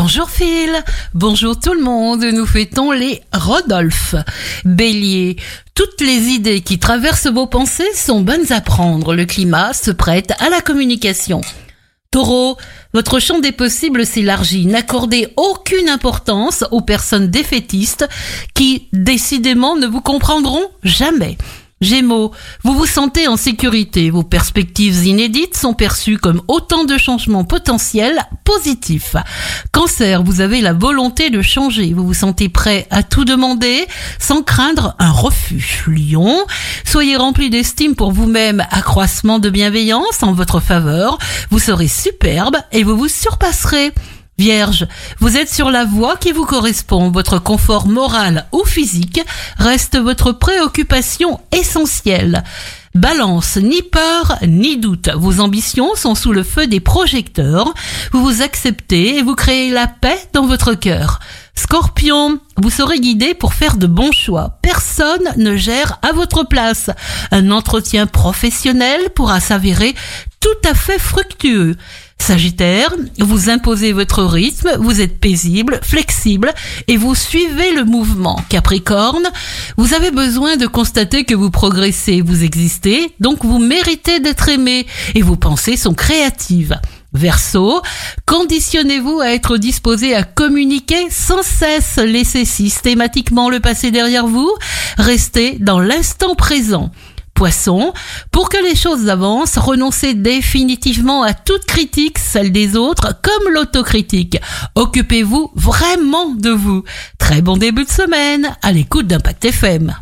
Bonjour Phil, bonjour tout le monde, nous fêtons les Rodolphe. Bélier, toutes les idées qui traversent vos pensées sont bonnes à prendre, le climat se prête à la communication. Taureau, votre champ des possibles s'élargit. N'accordez aucune importance aux personnes défaitistes qui, décidément, ne vous comprendront jamais. Gémeaux, vous vous sentez en sécurité. Vos perspectives inédites sont perçues comme autant de changements potentiels positifs. Cancer, vous avez la volonté de changer. Vous vous sentez prêt à tout demander sans craindre un refus. Lion, soyez rempli d'estime pour vous-même. Accroissement de bienveillance en votre faveur. Vous serez superbe et vous vous surpasserez. Vierge, vous êtes sur la voie qui vous correspond. Votre confort moral ou physique reste votre préoccupation essentielle. Balance, ni peur, ni doute. Vos ambitions sont sous le feu des projecteurs. Vous vous acceptez et vous créez la paix dans votre cœur. Scorpion, vous serez guidé pour faire de bons choix. Personne ne gère à votre place. Un entretien professionnel pourra s'avérer tout à fait fructueux. Sagittaire, vous imposez votre rythme, vous êtes paisible, flexible et vous suivez le mouvement. Capricorne, vous avez besoin de constater que vous progressez, vous existez, donc vous méritez d'être aimé et vos pensées sont créatives. Verseau, conditionnez-vous à être disposé à communiquer sans cesse, laissez systématiquement le passé derrière vous, restez dans l'instant présent. Poisson, pour que les choses avancent, renoncez définitivement à toute critique, celle des autres comme l'autocritique. Occupez-vous vraiment de vous. Très bon début de semaine à l'écoute d'Impact FM.